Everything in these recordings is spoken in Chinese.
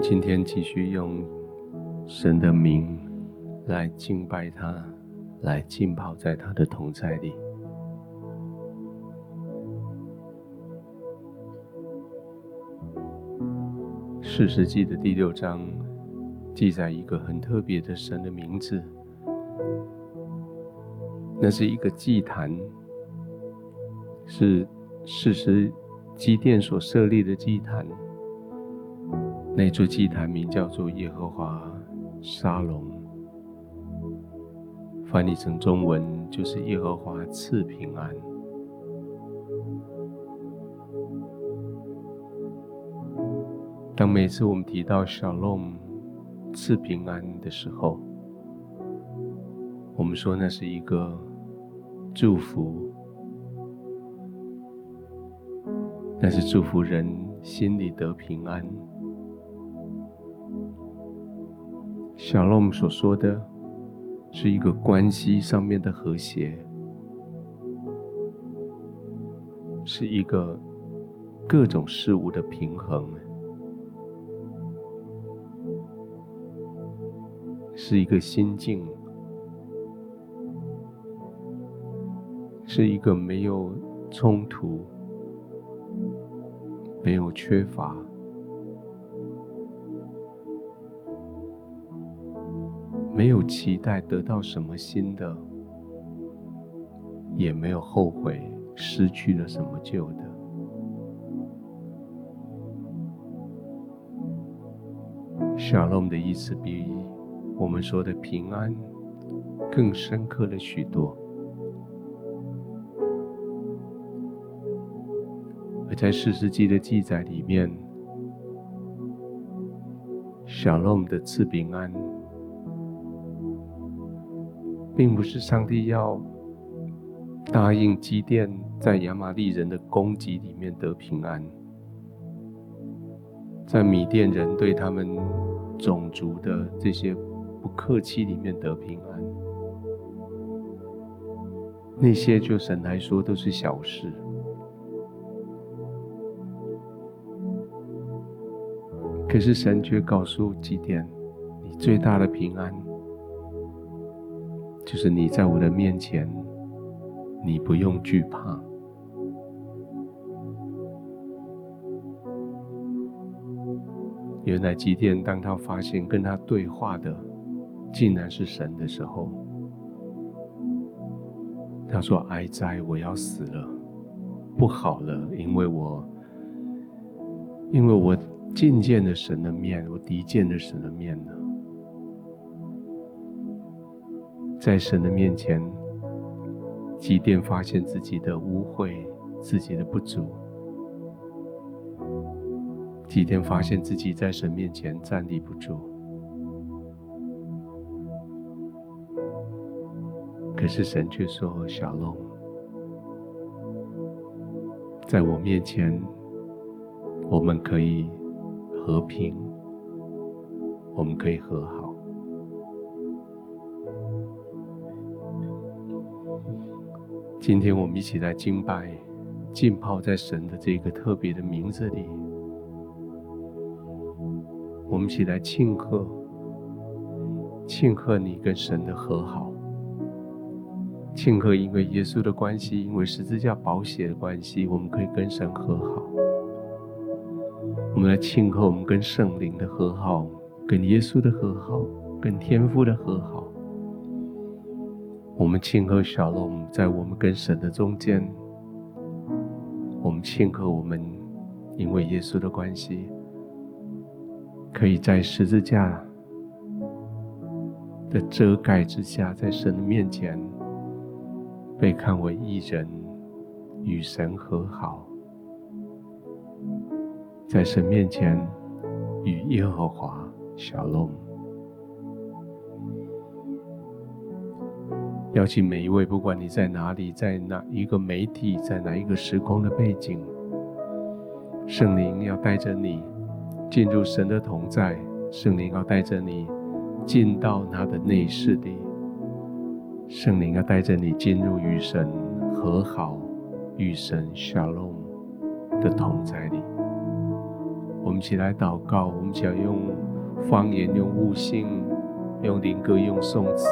今天继续用神的名来敬拜他，来浸泡在他的同在里。士师记的第六章记载一个很特别的神的名字，那是一个祭坛，是士师基甸所设立的祭坛。那座祭坛名叫做耶和华沙龙，翻译成中文就是耶和华赐平安。当每次我们提到沙龙赐平安的时候，我们说那是一个祝福，那是祝福人心里得平安。沙龙所说的是一个关系上面的和谐，是一个各种事物的平衡，是一个心境，是一个没有冲突、没有缺乏。没有期待得到什么新的，也没有后悔失去了什么旧的。沙龙的意思比我们说的平安更深刻了许多。而在四世纪的记载里面，沙龙的赐平安。并不是上帝要答应基甸在亚玛力人的攻击里面得平安，在米甸人对他们种族的这些不客气里面得平安，那些就神来说都是小事，可是神却告诉基甸，你最大的平安。就是你在我的面前，你不用惧怕。原来基甸当他发现跟他对话的竟然是神的时候，他说：“哀哉，我要死了，不好了，因为我，因为我近见了神的面，我敌见了神的面了。”在神的面前，即便发现自己的污秽，自己的不足。即便发现自己在神面前站立不住。可是神却说：“小龙，在我面前，我们可以和平，我们可以和好。”今天我们一起来敬拜，浸泡在神的这个特别的名字里。我们一起来庆贺，庆贺你跟神的和好，庆贺因为耶稣的关系，因为十字架宝血的关系，我们可以跟神和好。我们来庆贺我们跟圣灵的和好，跟耶稣的和好，跟天父的和好。我们庆贺小龙在我们跟神的中间，我们庆贺我们因为耶稣的关系，可以在十字架的遮盖之下，在神的面前被看为一人，与神和好，在神面前与耶和华小龙。邀请每一位，不管你在哪里，在哪一个媒体，在哪一个时空的背景，圣灵要带着你进入神的同在，圣灵要带着你进到他的内室里，圣灵要带着你进入与神和好、与神沙龙的同在里。我们一起来祷告，我们想用方言、用悟性、用灵歌、用颂词，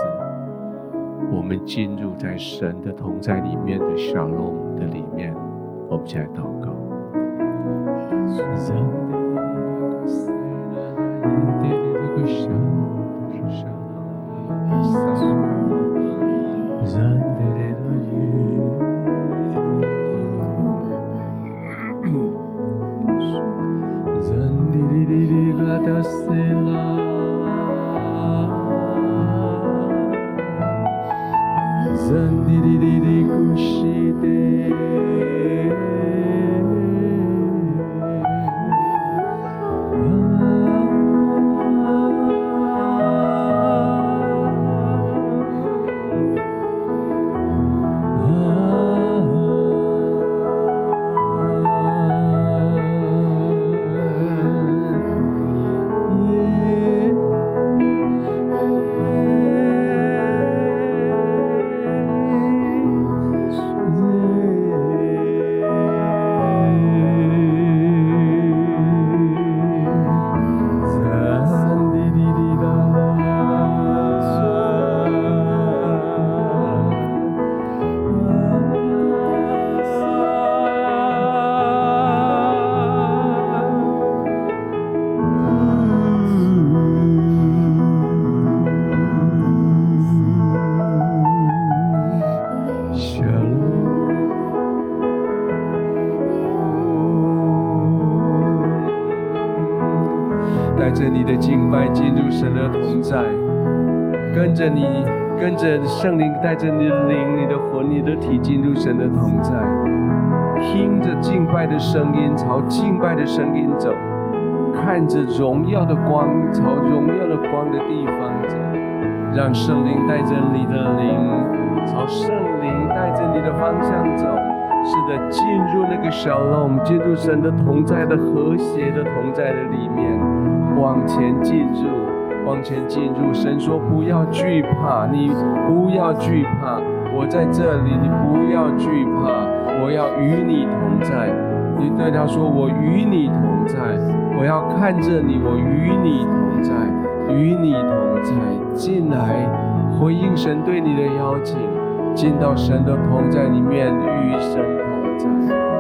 我们进入在神的同在里面的沙龙的里面，我们现在祷告。看着荣耀的光，朝荣耀的光的地方走，让圣灵带着你的灵，朝圣灵带着你的方向走。是的，进入那个小龙，进入神的同在的和谐的同在的里面，往前进入。往前进入，神说：“不要惧怕，你不要惧怕，我在这里，你不要惧怕，我要与你同在。”你对他说：“我与你同在，我要看着你，我与你同在，与你同在。”进来，回应神对你的邀请，进到神的同在里面，与神同在。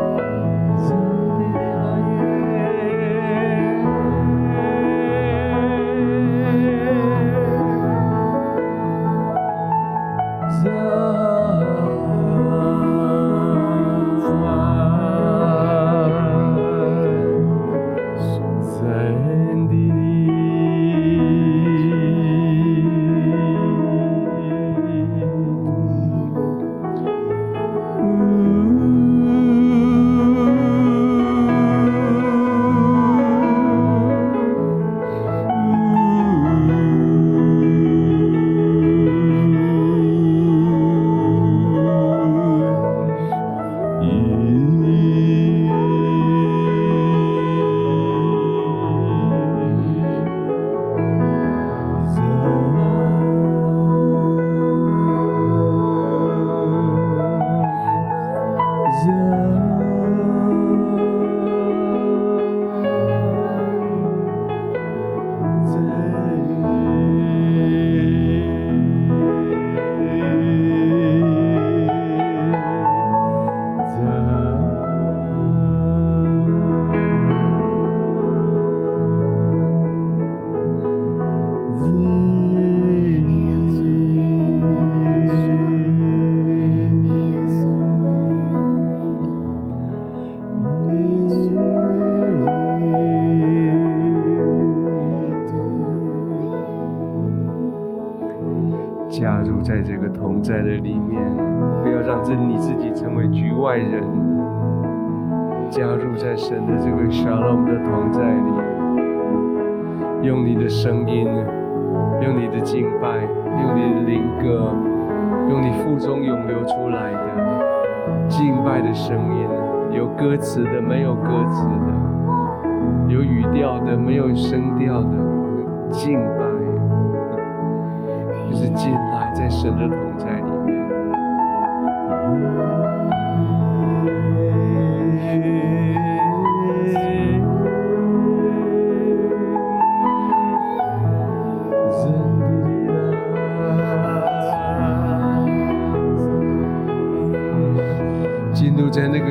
腹中涌流出来的敬拜的声音，有歌词的，没有歌词的，有语调的，没有声调的敬拜，就是进来在神的同在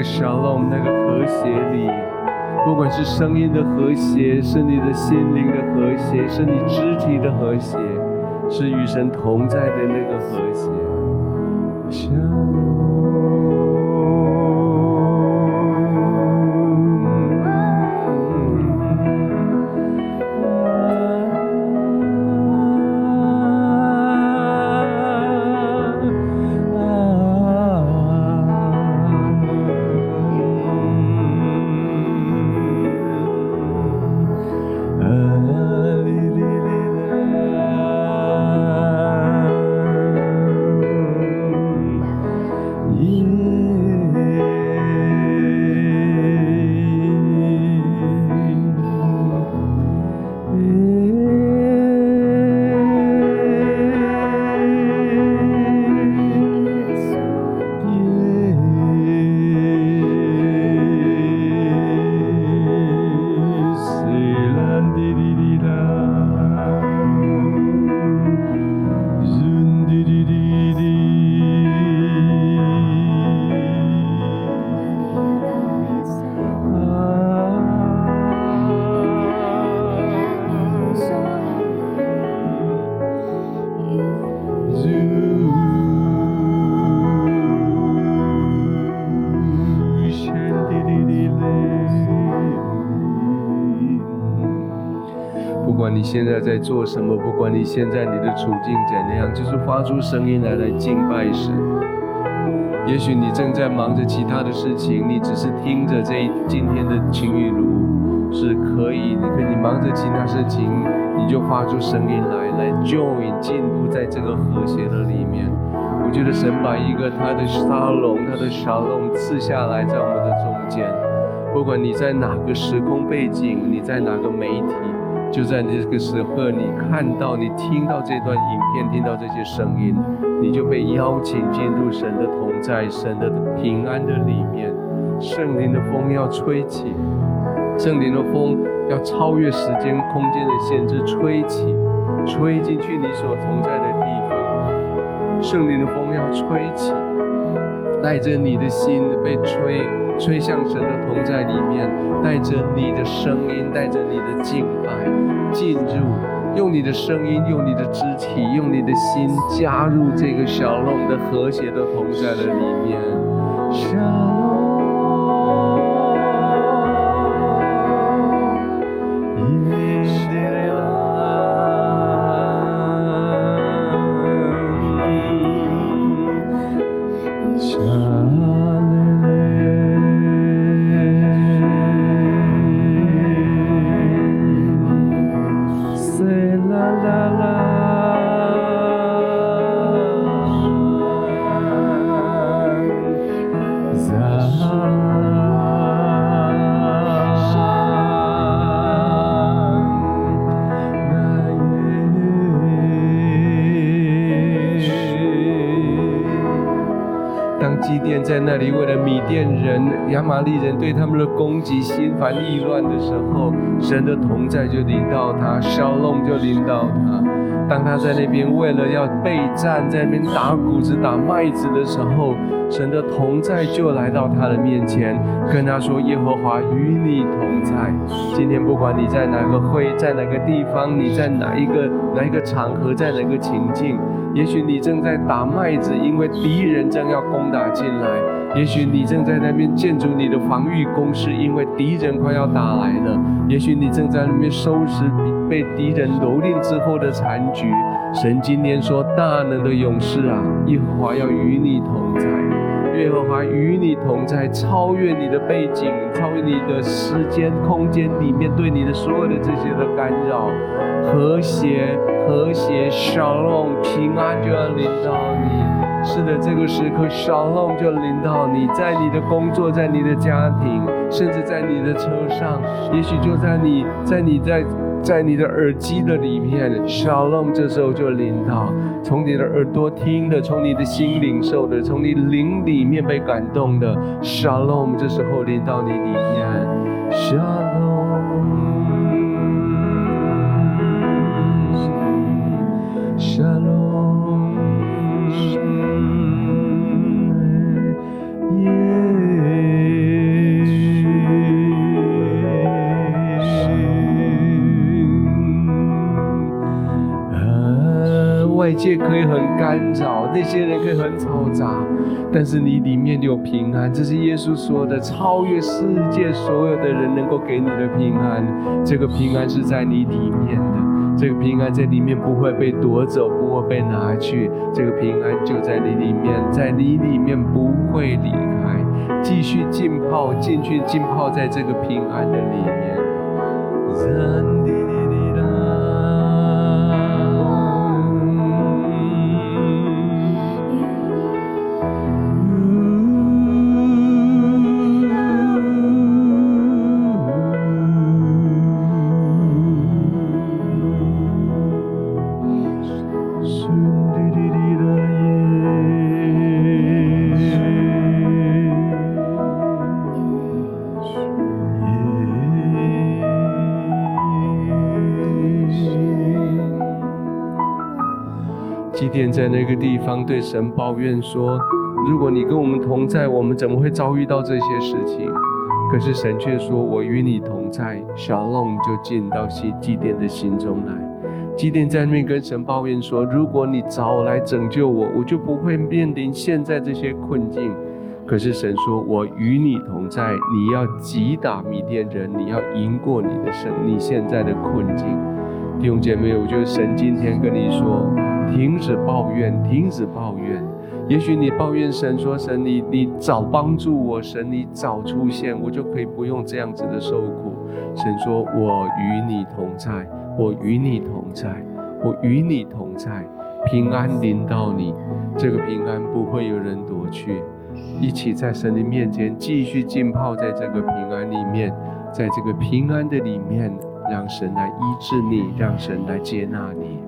shalom 那个和谐里，不管是声音的和谐，是你的心灵的和谐，是你肢体的和谐，是与神同在的那个和谐。现在在做什么？不管你现在你的处境怎样，就是发出声音来来敬拜神。也许你正在忙着其他的事情，你只是听着这今天的情雨露是可以。你可以忙着其他事情，你就发出声音来来 join 进入在这个和谐的里面。我觉得神把一个他的沙龙、他的沙龙赐下来在我们的中间。不管你在哪个时空背景，你在哪个媒体。就在这个时候，你看到、你听到这段影片，听到这些声音，你就被邀请进入神的同在、神的平安的里面。圣灵的风要吹起，圣灵的风要超越时间、空间的限制，吹起，吹进去你所同在的地方。圣灵的风要吹起，带着你的心被吹。吹向神的同在里面，带着你的声音，带着你的敬拜进入，用你的声音，用你的肢体，用你的心加入这个小龙的和谐的同在的里面。那里，为了米甸人、亚玛力人对他们的攻击心烦意乱的时候，神的同在就临到他，小龙就临到他。当他在那边为了要备战，在那边打谷子、打麦子的时候，神的同在就来到他的面前，跟他说：“耶和华与你同在。”今天不管你在哪个会，在哪个地方，你在哪一个哪一个场合，在哪个情境。也许你正在打麦子，因为敌人正要攻打进来；也许你正在那边建筑你的防御工事，因为敌人快要打来了；也许你正在那边收拾被敌人蹂躏之后的残局。神今天说：“大能的勇士啊，耶和华要与你同在，耶和华与你同在，超越你的背景，超越你的时间空间里面对你的所有的这些的干扰，和谐。”和谐祥隆平安就要临到你。是的，这个时刻，Shalom 就临到你，在你的工作，在你的家庭，甚至在你的车上，也许就在你，在你在在你的耳机的里面，Shalom 这时候就临到，从你的耳朵听的，从你的心领受的，从你灵里面被感动的，Shalom 这时候临到你里面，Shalom。界可以很干扰，那些人可以很嘈杂，但是你里面有平安。这是耶稣说的，超越世界所有的人能够给你的平安。这个平安是在你里面的，这个平安在里面不会被夺走，不会被拿去。这个平安就在你里面，在你里面不会离开，继续浸泡进去，浸泡在这个平安的里面。在那个地方对神抱怨说：“如果你跟我们同在，我们怎么会遭遇到这些事情？”可是神却说：“我与你同在。”小龙就进到西基甸的心中来。基甸在那边跟神抱怨说：“如果你早来拯救我，我就不会面临现在这些困境。”可是神说：“我与你同在，你要击打米甸人，你要赢过你的神，你现在的困境。”弟兄姐妹，我觉得神今天跟你说。停止抱怨，停止抱怨。也许你抱怨神说：“神，你你早帮助我，神你早出现，我就可以不用这样子的受苦。”神说：“我与你同在，我与你同在，我与你同在，平安临到你，这个平安不会有人夺去。一起在神的面前继续浸泡在这个平安里面，在这个平安的里面，让神来医治你，让神来接纳你。”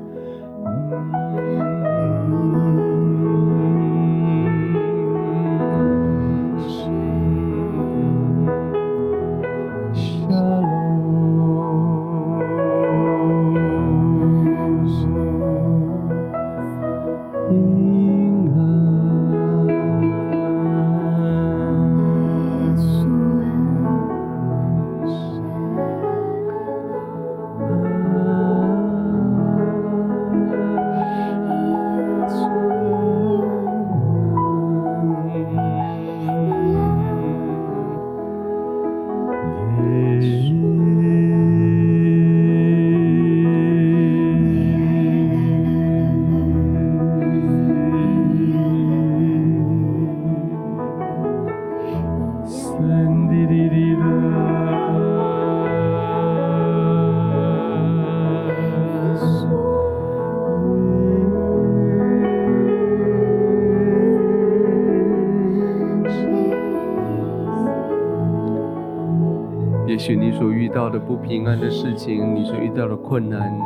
所遇到的不平安的事情，你所遇到的困难，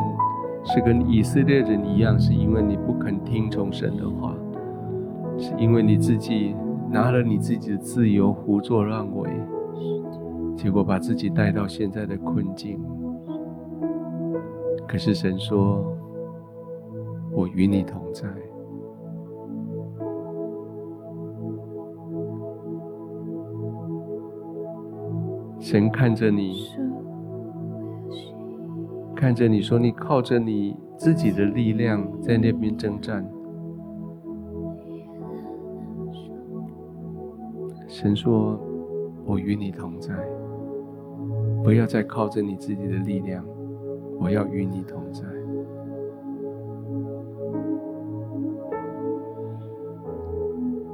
是跟以色列人一样，是因为你不肯听从神的话，是因为你自己拿了你自己的自由胡作乱为，结果把自己带到现在的困境。可是神说：“我与你同在。”神看着你，看着你说：“你靠着你自己的力量在那边征战。”神说：“我与你同在，不要再靠着你自己的力量，我要与你同在。”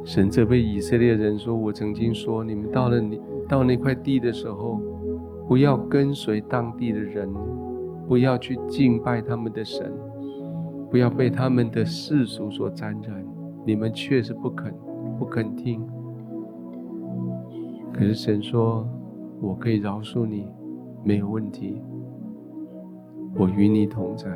神责备以色列人说：“我曾经说，你们到了你。”到那块地的时候，不要跟随当地的人，不要去敬拜他们的神，不要被他们的世俗所沾染。你们确实不肯，不肯听。可是神说：“我可以饶恕你，没有问题。我与你同在。”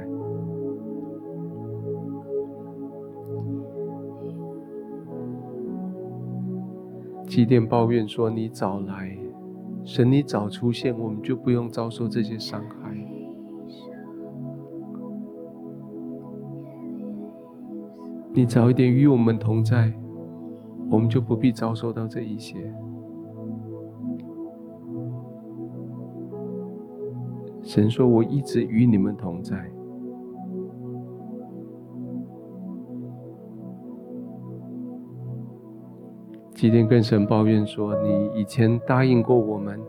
祭奠抱怨说：“你早来，神你早出现，我们就不用遭受这些伤害。你早一点与我们同在，我们就不必遭受到这一些。”神说：“我一直与你们同在，基甸跟神抱怨说：“你以前答应过我们，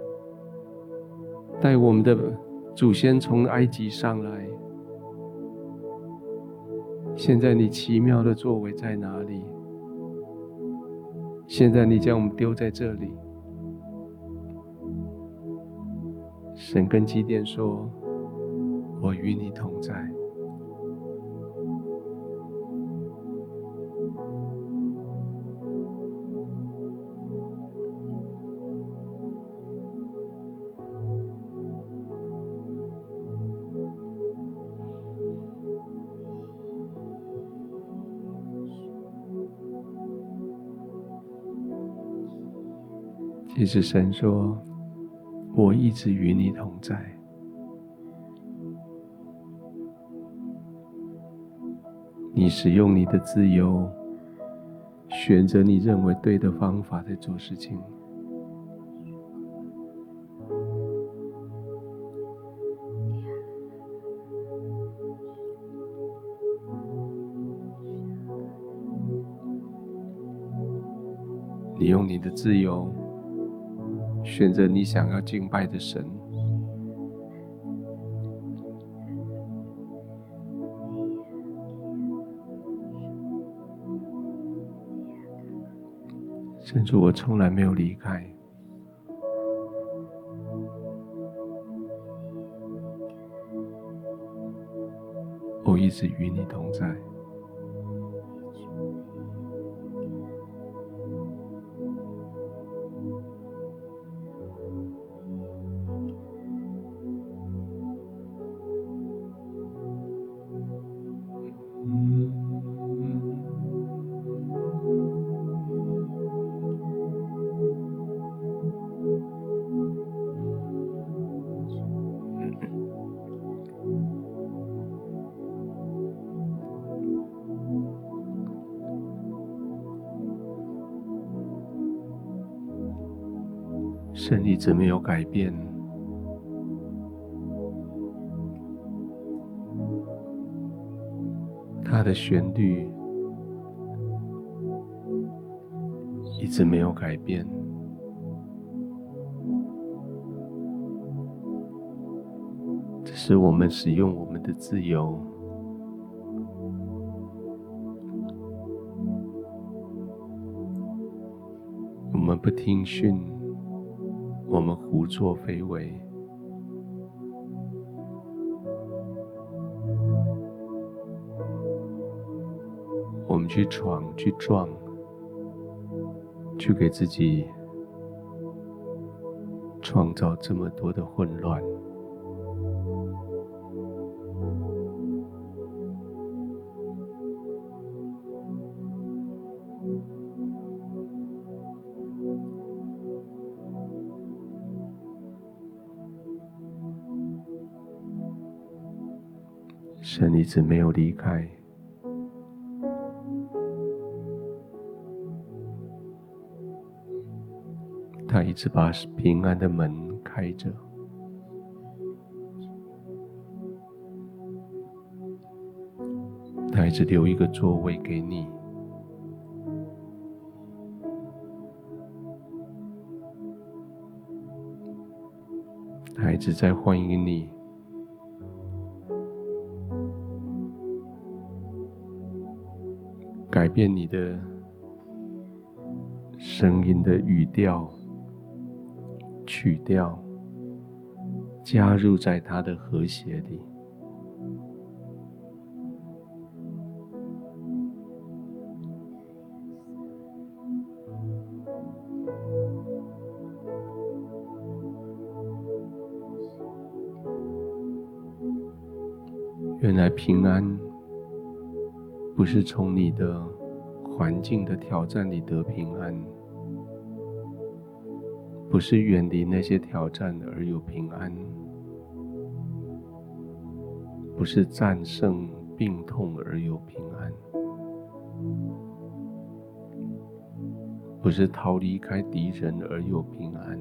带我们的祖先从埃及上来，现在你奇妙的作为在哪里？现在你将我们丢在这里。”神跟基甸说：“我与你同在。”其实神说：“我一直与你同在。你使用你的自由，选择你认为对的方法在做事情。你用你的自由。”选择你想要敬拜的神，甚至我从来没有离开，我一直与你同在。一直没有改变，它的旋律一直没有改变，只是我们使用我们的自由，我们不听训。我们胡作非为，我们去闯、去撞、去给自己创造这么多的混乱。一直没有离开，他一直把平安的门开着，他一直留一个座位给你，他一直在欢迎你。变你的声音的语调、曲调，加入在它的和谐里。原来平安。不是从你的环境的挑战里得平安，不是远离那些挑战而有平安，不是战胜病痛而有平安，不是逃离开敌人而有平安，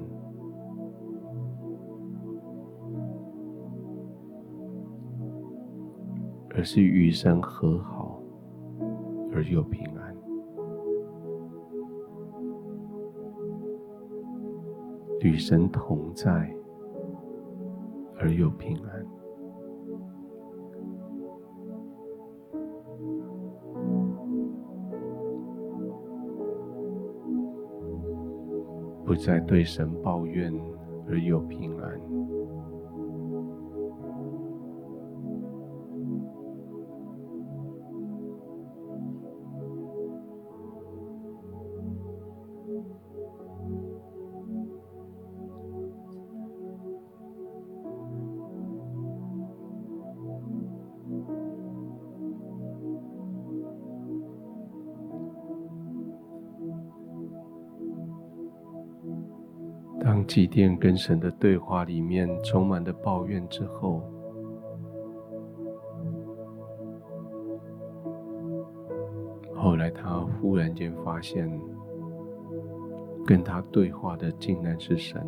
而是与神和好。而又平安，与神同在而又平安，不再对神抱怨而又平安。祭奠跟神的对话里面充满了抱怨之后，后来他忽然间发现，跟他对话的竟然是神，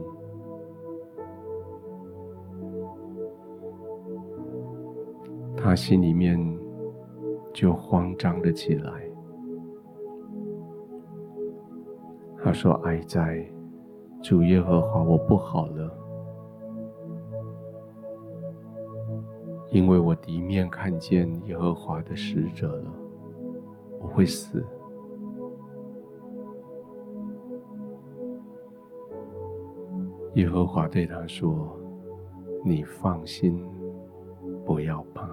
他心里面就慌张了起来。他说：“哀哉！”主耶和华，我不好了，因为我第一面看见耶和华的使者了，我会死。耶和华对他说：“你放心，不要怕。”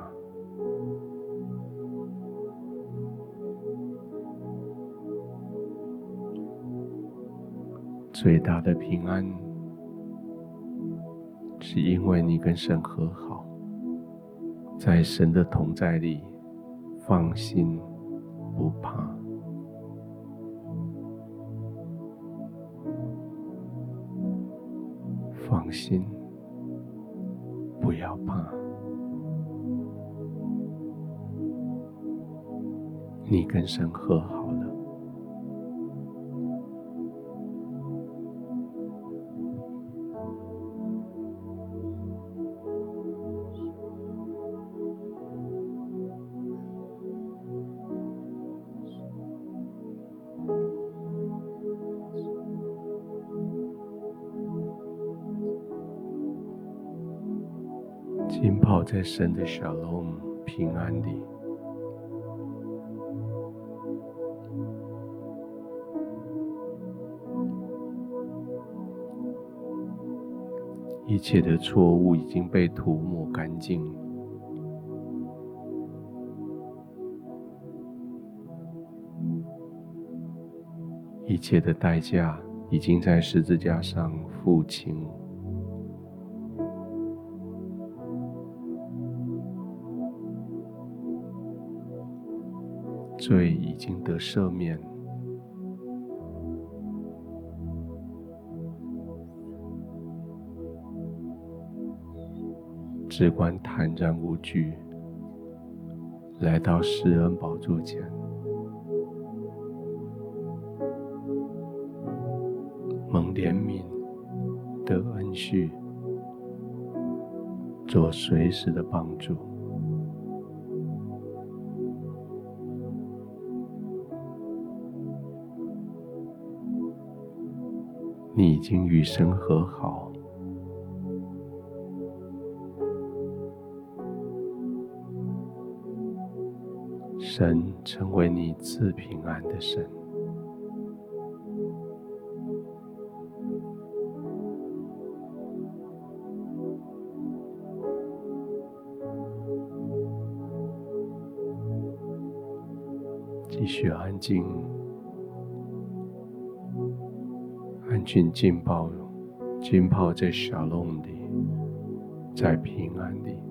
最大的平安，是因为你跟神和好，在神的同在里，放心不怕，放心，不要怕，你跟神和好在神的沙龙平安里，一切的错误已经被涂抹干净，一切的代价已经在十字架上付清。罪已经得赦免，只管坦然无惧，来到施恩宝座前，蒙怜悯，得恩续，做随时的帮助。已经与神和好，神成为你赐平安的神。继续安静。安静浸泡，浸泡在小龙里，在平安里。